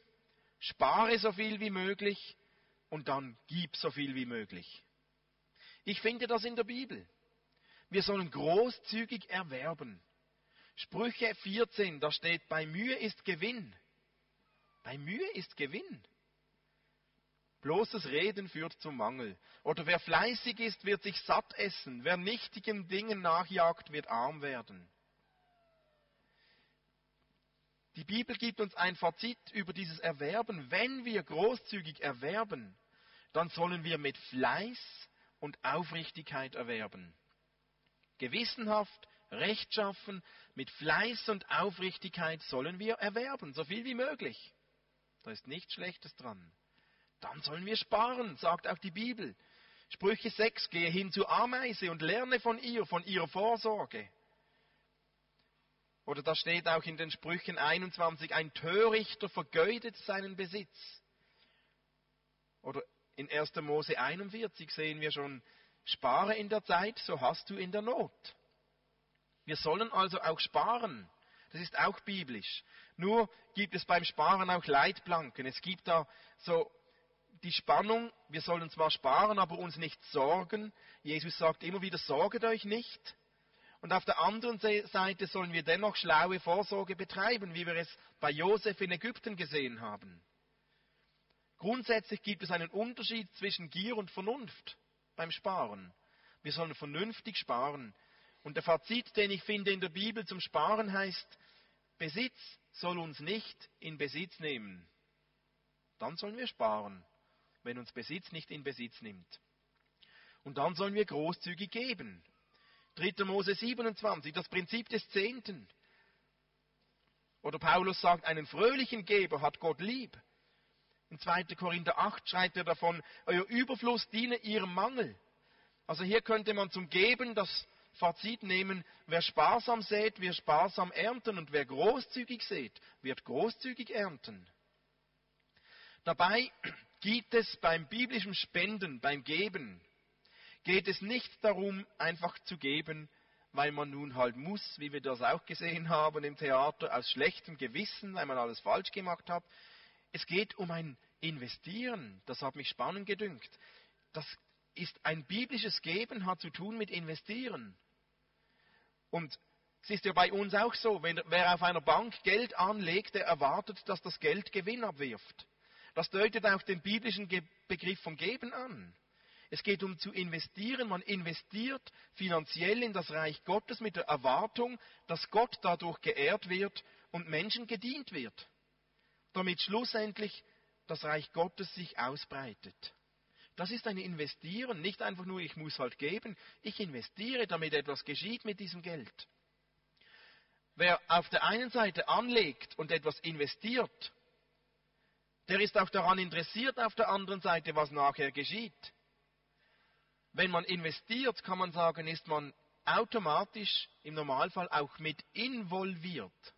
spare so viel wie möglich und dann gib so viel wie möglich. Ich finde das in der Bibel. Wir sollen großzügig erwerben. Sprüche 14, da steht, bei Mühe ist Gewinn. Bei Mühe ist Gewinn. Bloßes Reden führt zum Mangel. Oder wer fleißig ist, wird sich satt essen. Wer nichtigen Dingen nachjagt, wird arm werden. Die Bibel gibt uns ein Fazit über dieses Erwerben. Wenn wir großzügig erwerben, dann sollen wir mit Fleiß und Aufrichtigkeit erwerben. Gewissenhaft, rechtschaffen, mit Fleiß und Aufrichtigkeit sollen wir erwerben, so viel wie möglich. Da ist nichts Schlechtes dran. Dann sollen wir sparen, sagt auch die Bibel. Sprüche 6, gehe hin zu Ameise und lerne von ihr, von ihrer Vorsorge. Oder da steht auch in den Sprüchen 21, ein Törichter vergeudet seinen Besitz. Oder in 1. Mose 41 sehen wir schon, spare in der Zeit, so hast du in der Not. Wir sollen also auch sparen. Das ist auch biblisch. Nur gibt es beim Sparen auch Leitplanken. Es gibt da so die Spannung, wir sollen zwar sparen, aber uns nicht sorgen. Jesus sagt immer wieder, sorget euch nicht. Und auf der anderen Seite sollen wir dennoch schlaue Vorsorge betreiben, wie wir es bei Josef in Ägypten gesehen haben. Grundsätzlich gibt es einen Unterschied zwischen Gier und Vernunft beim Sparen. Wir sollen vernünftig sparen. Und der Fazit, den ich finde in der Bibel zum Sparen heißt, Besitz soll uns nicht in Besitz nehmen. Dann sollen wir sparen, wenn uns Besitz nicht in Besitz nimmt. Und dann sollen wir großzügig geben. 3. Mose 27, das Prinzip des Zehnten. Oder Paulus sagt, einen fröhlichen Geber hat Gott lieb. In 2. Korinther 8 schreibt er davon, euer Überfluss diene ihrem Mangel. Also hier könnte man zum Geben das Fazit nehmen, wer sparsam sät, wird sparsam ernten und wer großzügig sät, wird großzügig ernten. Dabei geht es beim biblischen Spenden, beim Geben, geht es nicht darum, einfach zu geben, weil man nun halt muss, wie wir das auch gesehen haben im Theater, aus schlechtem Gewissen, weil man alles falsch gemacht hat. Es geht um ein Investieren. Das hat mich spannend gedünkt. Das ist ein biblisches Geben, hat zu tun mit Investieren. Und es ist ja bei uns auch so, wenn, wer auf einer Bank Geld anlegt, der erwartet, dass das Geld Gewinn abwirft. Das deutet auch den biblischen Begriff vom Geben an. Es geht um zu investieren. Man investiert finanziell in das Reich Gottes mit der Erwartung, dass Gott dadurch geehrt wird und Menschen gedient wird, damit schlussendlich das Reich Gottes sich ausbreitet. Das ist ein Investieren, nicht einfach nur, ich muss halt geben. Ich investiere, damit etwas geschieht mit diesem Geld. Wer auf der einen Seite anlegt und etwas investiert, der ist auch daran interessiert auf der anderen Seite, was nachher geschieht. Wenn man investiert, kann man sagen, ist man automatisch im Normalfall auch mit involviert.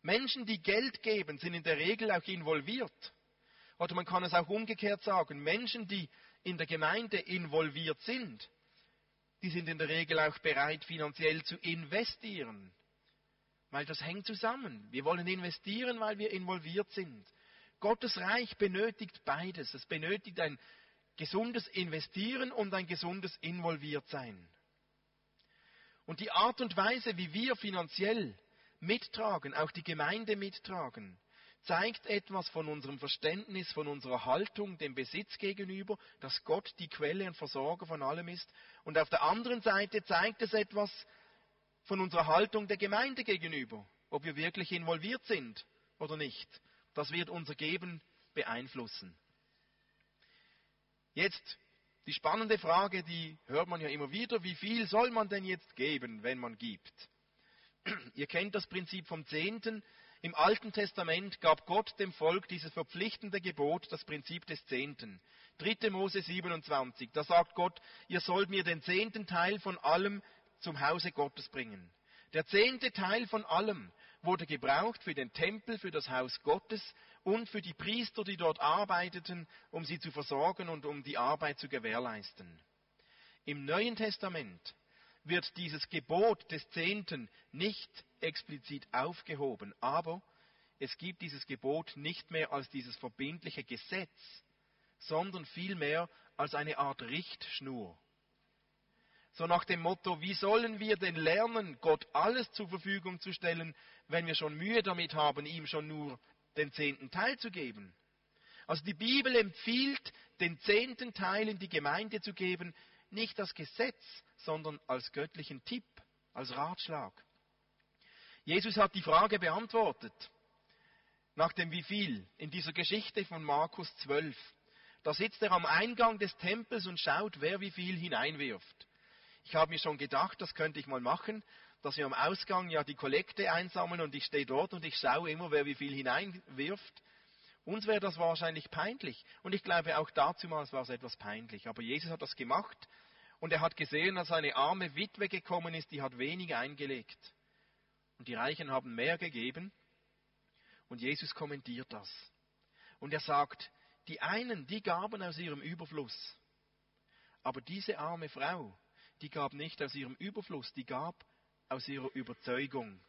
Menschen, die Geld geben, sind in der Regel auch involviert. Oder man kann es auch umgekehrt sagen, Menschen, die in der Gemeinde involviert sind, die sind in der Regel auch bereit, finanziell zu investieren. Weil das hängt zusammen. Wir wollen investieren, weil wir involviert sind. Gottes Reich benötigt beides. Es benötigt ein gesundes Investieren und ein gesundes Involviertsein. Und die Art und Weise, wie wir finanziell mittragen, auch die Gemeinde mittragen, zeigt etwas von unserem Verständnis, von unserer Haltung dem Besitz gegenüber, dass Gott die Quelle und Versorger von allem ist. Und auf der anderen Seite zeigt es etwas von unserer Haltung der Gemeinde gegenüber, ob wir wirklich involviert sind oder nicht. Das wird unser Geben beeinflussen. Jetzt die spannende Frage, die hört man ja immer wieder, wie viel soll man denn jetzt geben, wenn man gibt? Ihr kennt das Prinzip vom Zehnten. Im Alten Testament gab Gott dem Volk dieses verpflichtende Gebot, das Prinzip des Zehnten. 3. Mose 27, da sagt Gott, ihr sollt mir den zehnten Teil von allem zum Hause Gottes bringen. Der zehnte Teil von allem wurde gebraucht für den Tempel, für das Haus Gottes und für die Priester, die dort arbeiteten, um sie zu versorgen und um die Arbeit zu gewährleisten. Im Neuen Testament wird dieses Gebot des Zehnten nicht explizit aufgehoben, aber es gibt dieses Gebot nicht mehr als dieses verbindliche Gesetz, sondern vielmehr als eine Art Richtschnur. So nach dem Motto, wie sollen wir denn lernen, Gott alles zur Verfügung zu stellen, wenn wir schon Mühe damit haben, ihm schon nur den zehnten Teil zu geben? Also die Bibel empfiehlt, den zehnten Teil in die Gemeinde zu geben, nicht als Gesetz, sondern als göttlichen Tipp, als Ratschlag. Jesus hat die Frage beantwortet, nach dem wie viel, in dieser Geschichte von Markus 12. Da sitzt er am Eingang des Tempels und schaut, wer wie viel hineinwirft. Ich habe mir schon gedacht, das könnte ich mal machen, dass wir am Ausgang ja die Kollekte einsammeln und ich stehe dort und ich schaue immer, wer wie viel hineinwirft. Uns wäre das wahrscheinlich peinlich. Und ich glaube, auch dazumals war es etwas peinlich. Aber Jesus hat das gemacht und er hat gesehen, dass eine arme Witwe gekommen ist, die hat wenig eingelegt. Und die Reichen haben mehr gegeben. Und Jesus kommentiert das. Und er sagt, die einen, die gaben aus ihrem Überfluss. Aber diese arme Frau, die gab nicht aus ihrem Überfluss, die gab aus ihrer Überzeugung.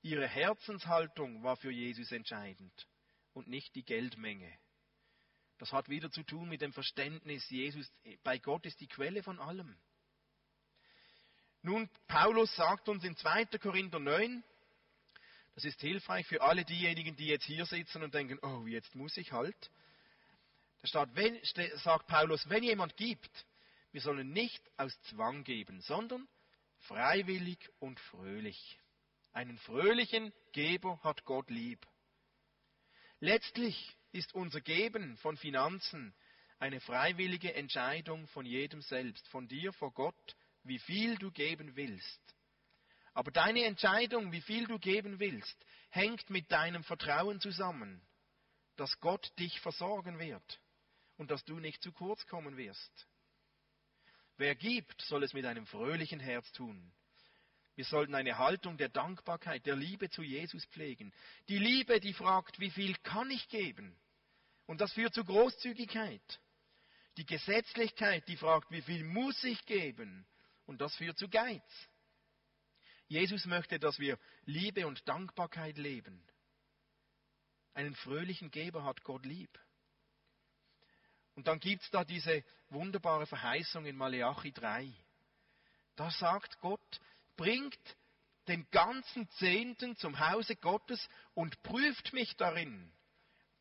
Ihre Herzenshaltung war für Jesus entscheidend und nicht die Geldmenge. Das hat wieder zu tun mit dem Verständnis, Jesus, bei Gott ist die Quelle von allem. Nun, Paulus sagt uns in 2. Korinther 9, das ist hilfreich für alle diejenigen, die jetzt hier sitzen und denken, oh, jetzt muss ich halt. Da steht, wenn, sagt Paulus, wenn jemand gibt, wir sollen nicht aus Zwang geben, sondern freiwillig und fröhlich. Einen fröhlichen Geber hat Gott lieb. Letztlich ist unser Geben von Finanzen eine freiwillige Entscheidung von jedem selbst, von dir vor Gott, wie viel du geben willst. Aber deine Entscheidung, wie viel du geben willst, hängt mit deinem Vertrauen zusammen, dass Gott dich versorgen wird und dass du nicht zu kurz kommen wirst. Wer gibt, soll es mit einem fröhlichen Herz tun. Wir sollten eine Haltung der Dankbarkeit, der Liebe zu Jesus pflegen. Die Liebe, die fragt, wie viel kann ich geben? Und das führt zu Großzügigkeit. Die Gesetzlichkeit, die fragt, wie viel muss ich geben? Und das führt zu Geiz. Jesus möchte, dass wir Liebe und Dankbarkeit leben. Einen fröhlichen Geber hat Gott lieb. Und dann gibt es da diese wunderbare Verheißung in Maleachi 3. Da sagt Gott, bringt den ganzen Zehnten zum Hause Gottes und prüft mich darin,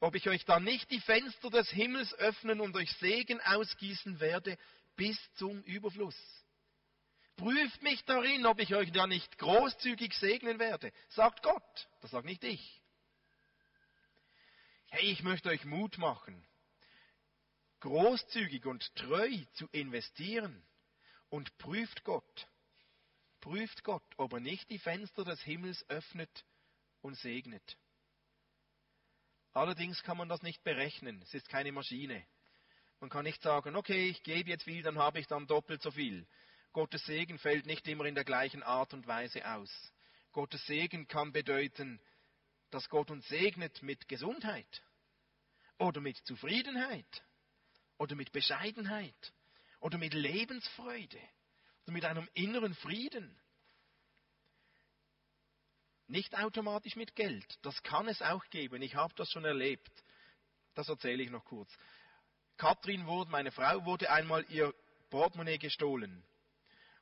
ob ich euch dann nicht die Fenster des Himmels öffnen und euch Segen ausgießen werde bis zum Überfluss. Prüft mich darin, ob ich euch da nicht großzügig segnen werde, sagt Gott, das sagt nicht ich. Hey, ich möchte euch Mut machen, großzügig und treu zu investieren und prüft Gott prüft Gott, ob er nicht die Fenster des Himmels öffnet und segnet. Allerdings kann man das nicht berechnen. Es ist keine Maschine. Man kann nicht sagen, okay, ich gebe jetzt viel, dann habe ich dann doppelt so viel. Gottes Segen fällt nicht immer in der gleichen Art und Weise aus. Gottes Segen kann bedeuten, dass Gott uns segnet mit Gesundheit oder mit Zufriedenheit oder mit Bescheidenheit oder mit Lebensfreude mit einem inneren Frieden. Nicht automatisch mit Geld. Das kann es auch geben. Ich habe das schon erlebt. Das erzähle ich noch kurz. Katrin wurde, meine Frau, wurde einmal ihr Portemonnaie gestohlen.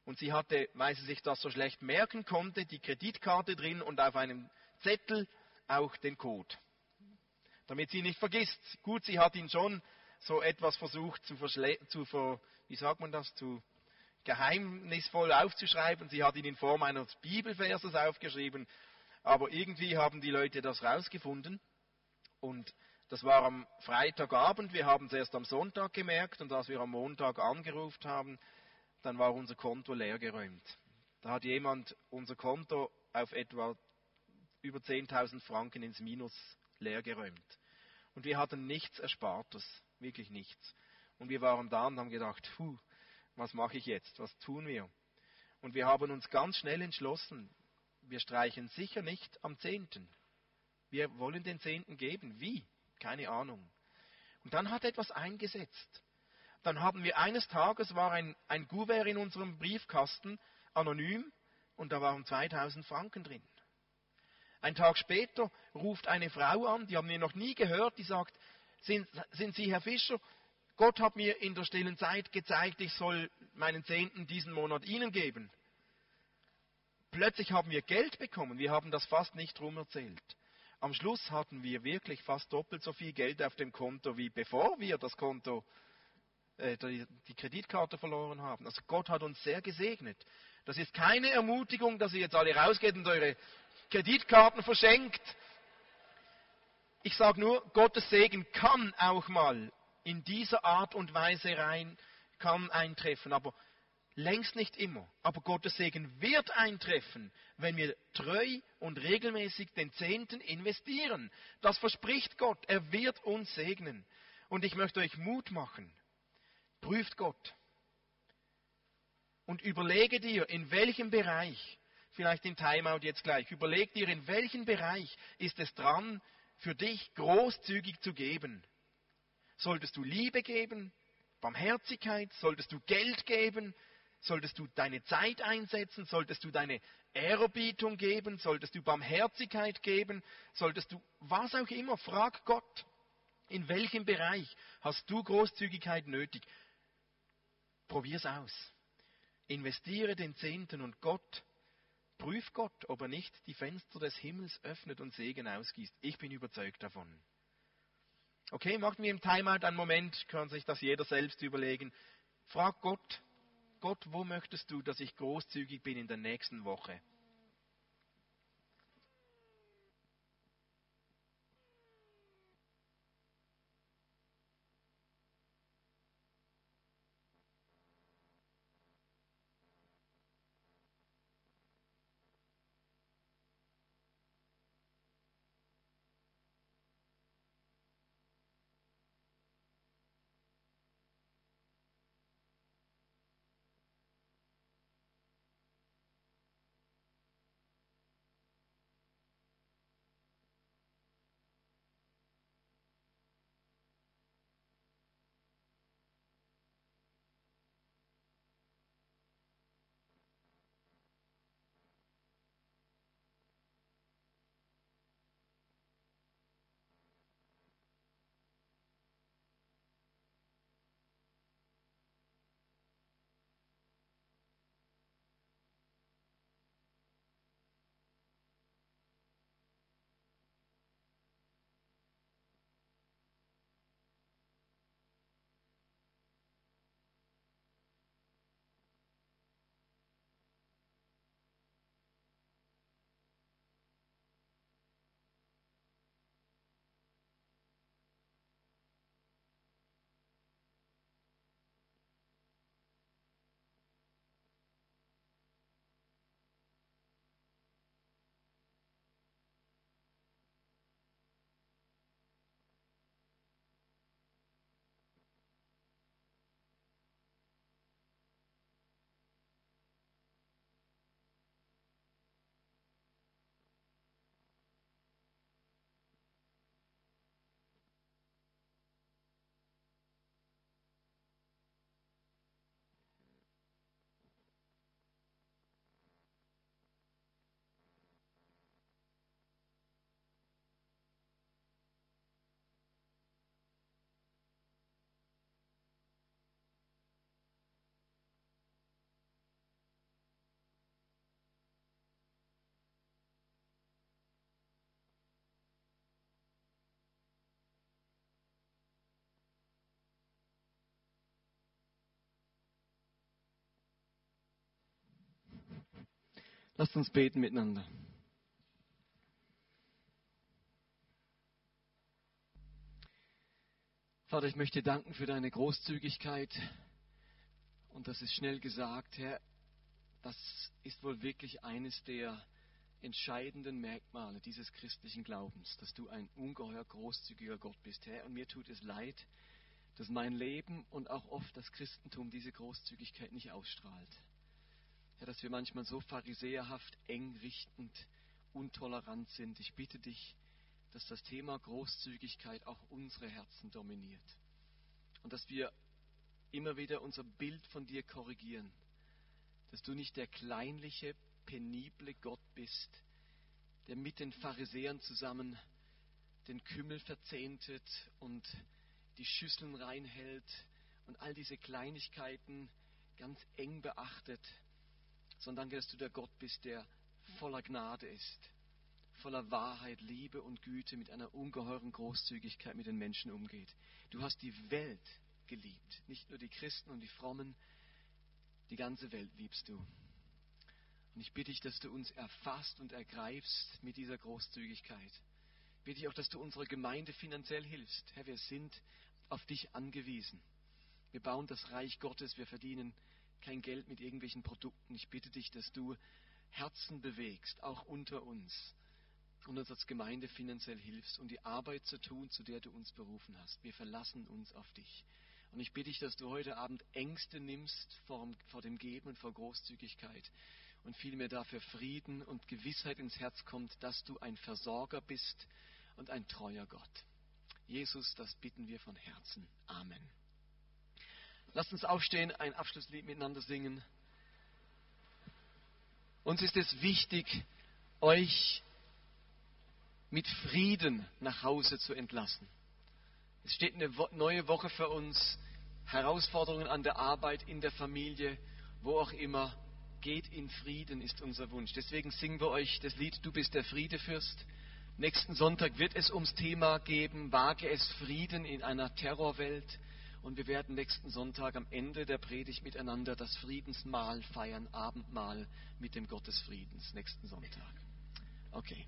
Und sie hatte, weil sie sich das so schlecht merken konnte, die Kreditkarte drin und auf einem Zettel auch den Code. Damit sie nicht vergisst. Gut, sie hat ihn schon so etwas versucht zu, zu ver, wie sagt man das, zu geheimnisvoll aufzuschreiben. Sie hat ihn in Form eines Bibelverses aufgeschrieben. Aber irgendwie haben die Leute das rausgefunden. Und das war am Freitagabend. Wir haben es erst am Sonntag gemerkt. Und als wir am Montag angerufen haben, dann war unser Konto leergeräumt. Da hat jemand unser Konto auf etwa über 10.000 Franken ins Minus leergeräumt. Und wir hatten nichts Erspartes, wirklich nichts. Und wir waren da und haben gedacht, puh, was mache ich jetzt? Was tun wir? Und wir haben uns ganz schnell entschlossen, wir streichen sicher nicht am Zehnten. Wir wollen den Zehnten geben. Wie? Keine Ahnung. Und dann hat etwas eingesetzt. Dann haben wir eines Tages war ein, ein Gouverneur in unserem Briefkasten, anonym, und da waren 2000 Franken drin. Ein Tag später ruft eine Frau an, die haben wir noch nie gehört, die sagt, sind, sind Sie Herr Fischer? Gott hat mir in der stillen Zeit gezeigt, ich soll meinen Zehnten diesen Monat Ihnen geben. Plötzlich haben wir Geld bekommen. Wir haben das fast nicht drum erzählt. Am Schluss hatten wir wirklich fast doppelt so viel Geld auf dem Konto, wie bevor wir das Konto, äh, die, Kreditkarte verloren haben. Also Gott hat uns sehr gesegnet. Das ist keine Ermutigung, dass ihr jetzt alle rausgeht und eure Kreditkarten verschenkt. Ich sage nur, Gottes Segen kann auch mal in dieser Art und Weise rein, kann eintreffen, aber längst nicht immer. Aber Gottes Segen wird eintreffen, wenn wir treu und regelmäßig den Zehnten investieren. Das verspricht Gott. Er wird uns segnen. Und ich möchte euch Mut machen. Prüft Gott. Und überlege dir, in welchem Bereich, vielleicht in Timeout jetzt gleich, überleg dir, in welchem Bereich ist es dran, für dich großzügig zu geben. Solltest du Liebe geben? Barmherzigkeit? Solltest du Geld geben? Solltest du deine Zeit einsetzen? Solltest du deine Ehrerbietung geben? Solltest du Barmherzigkeit geben? Solltest du was auch immer? Frag Gott. In welchem Bereich hast du Großzügigkeit nötig? Probier's aus. Investiere den Zehnten und Gott, prüf Gott, ob er nicht die Fenster des Himmels öffnet und Segen ausgießt. Ich bin überzeugt davon. Okay, macht mir im Timeout einen Moment, kann sich das jeder selbst überlegen. Frag Gott, Gott, wo möchtest du, dass ich großzügig bin in der nächsten Woche? Lasst uns beten miteinander. Vater, ich möchte danken für deine Großzügigkeit. Und das ist schnell gesagt, Herr. Das ist wohl wirklich eines der entscheidenden Merkmale dieses christlichen Glaubens, dass du ein ungeheuer großzügiger Gott bist, Herr. Und mir tut es leid, dass mein Leben und auch oft das Christentum diese Großzügigkeit nicht ausstrahlt. Herr, dass wir manchmal so pharisäerhaft, engrichtend, untolerant sind. Ich bitte dich, dass das Thema Großzügigkeit auch unsere Herzen dominiert. Und dass wir immer wieder unser Bild von dir korrigieren. Dass du nicht der kleinliche, penible Gott bist, der mit den Pharisäern zusammen den Kümmel verzehntet und die Schüsseln reinhält und all diese Kleinigkeiten ganz eng beachtet, sondern danke, dass du der Gott bist, der voller Gnade ist, voller Wahrheit, Liebe und Güte, mit einer ungeheuren Großzügigkeit mit den Menschen umgeht. Du hast die Welt geliebt, nicht nur die Christen und die Frommen, die ganze Welt liebst du. Und ich bitte dich, dass du uns erfasst und ergreifst mit dieser Großzügigkeit. Ich bitte dich auch, dass du unserer Gemeinde finanziell hilfst. Herr, wir sind auf dich angewiesen. Wir bauen das Reich Gottes, wir verdienen kein Geld mit irgendwelchen Produkten. Ich bitte dich, dass du Herzen bewegst, auch unter uns, und uns als Gemeinde finanziell hilfst, um die Arbeit zu tun, zu der du uns berufen hast. Wir verlassen uns auf dich. Und ich bitte dich, dass du heute Abend Ängste nimmst vor, dem Geben und vor Großzügigkeit und vielmehr dafür Frieden und Gewissheit ins Herz kommt, dass du ein Versorger bist und ein treuer Gott. Jesus, das bitten wir von Herzen. Amen. Lasst uns aufstehen, ein Abschlusslied miteinander singen. Uns ist es wichtig, euch mit Frieden nach Hause zu entlassen. Es steht eine neue Woche für uns, Herausforderungen an der Arbeit, in der Familie, wo auch immer. Geht in Frieden ist unser Wunsch. Deswegen singen wir euch das Lied Du bist der Friedefürst. Nächsten Sonntag wird es ums Thema geben, wage es Frieden in einer Terrorwelt. Und wir werden nächsten Sonntag am Ende der Predigt miteinander das Friedensmahl feiern, Abendmahl mit dem Gott des Friedens, nächsten Sonntag. Okay.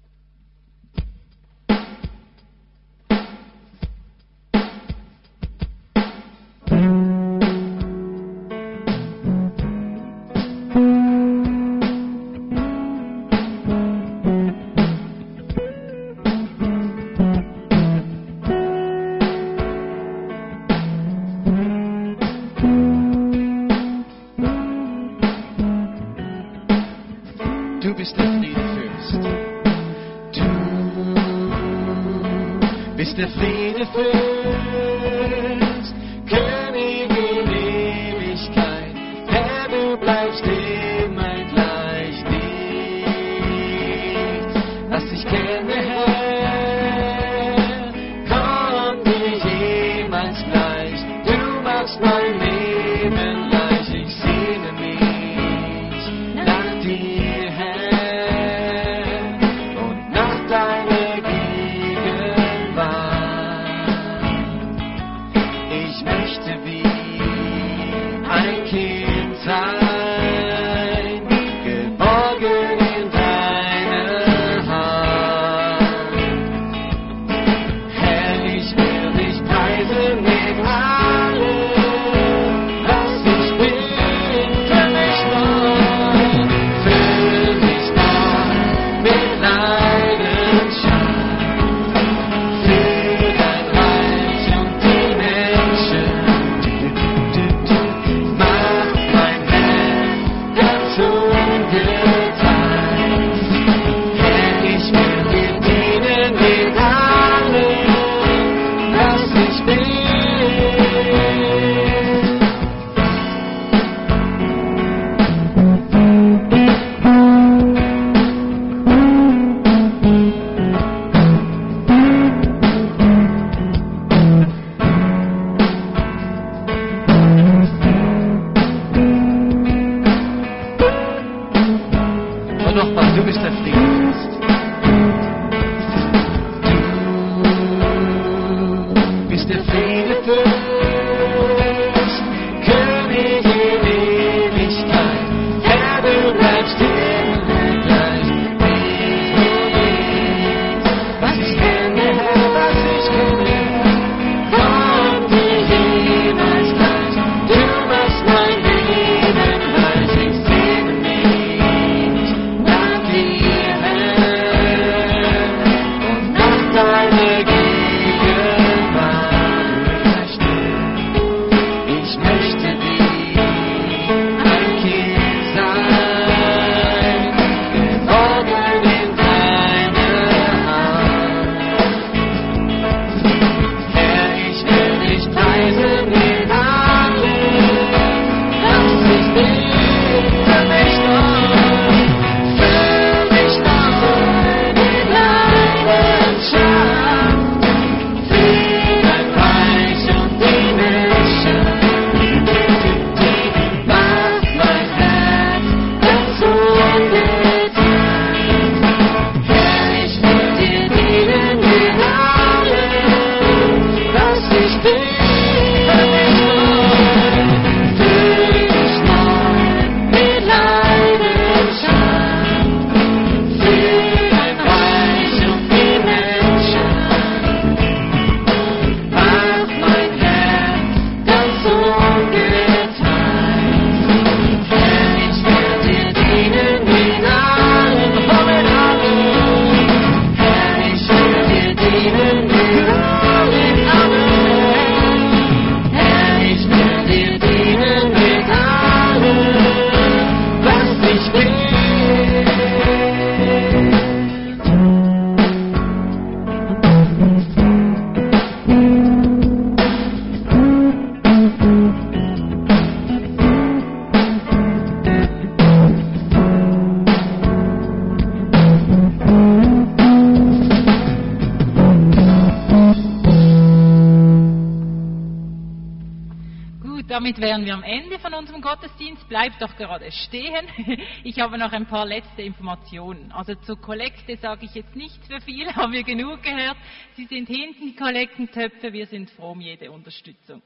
Damit wären wir am Ende von unserem Gottesdienst. Bleibt doch gerade stehen. Ich habe noch ein paar letzte Informationen. Also zur Kollekte sage ich jetzt nichts für viel, haben wir genug gehört. Sie sind hinten die Kollektentöpfe, wir sind froh um jede Unterstützung.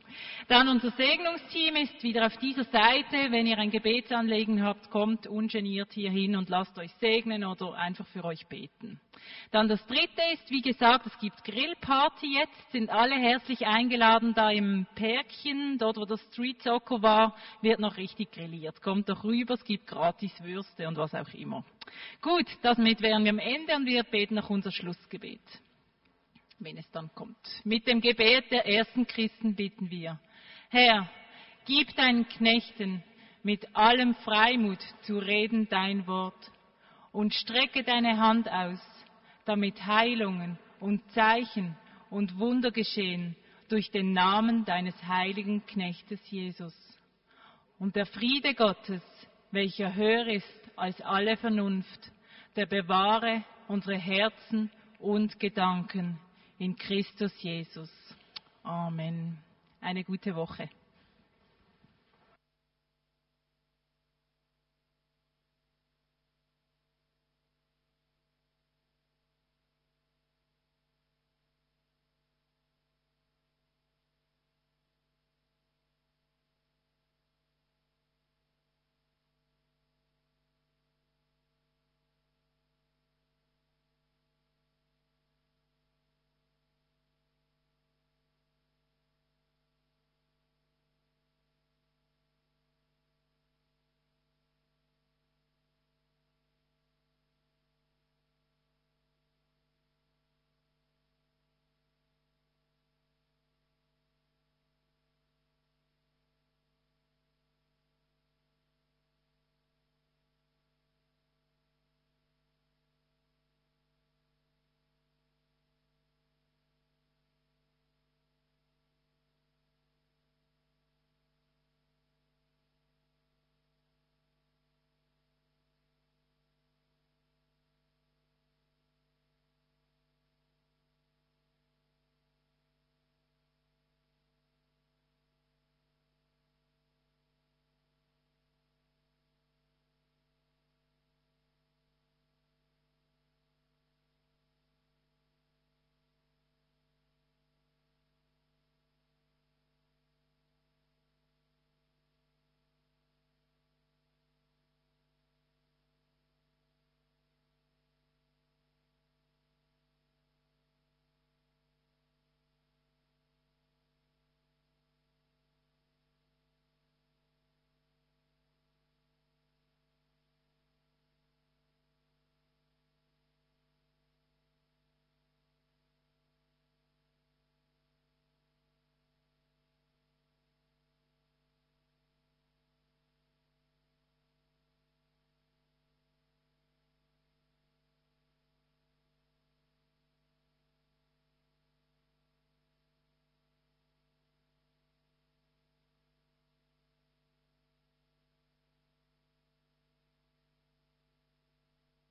Dann unser Segnungsteam ist wieder auf dieser Seite. Wenn ihr ein Gebetsanliegen habt, kommt ungeniert hier hin und lasst euch segnen oder einfach für euch beten. Dann das dritte ist, wie gesagt, es gibt Grillparty jetzt, sind alle herzlich eingeladen da im Pärkchen, dort wo das Street Soccer war, wird noch richtig grilliert. Kommt doch rüber, es gibt gratis Würste und was auch immer. Gut, damit wären wir am Ende und wir beten noch unser Schlussgebet, wenn es dann kommt. Mit dem Gebet der ersten Christen bitten wir, Herr, gib deinen Knechten mit allem Freimut zu reden dein Wort und strecke deine Hand aus, damit Heilungen und Zeichen und Wunder geschehen durch den Namen deines heiligen Knechtes Jesus. Und der Friede Gottes, welcher höher ist als alle Vernunft, der bewahre unsere Herzen und Gedanken in Christus Jesus. Amen. Eine gute Woche.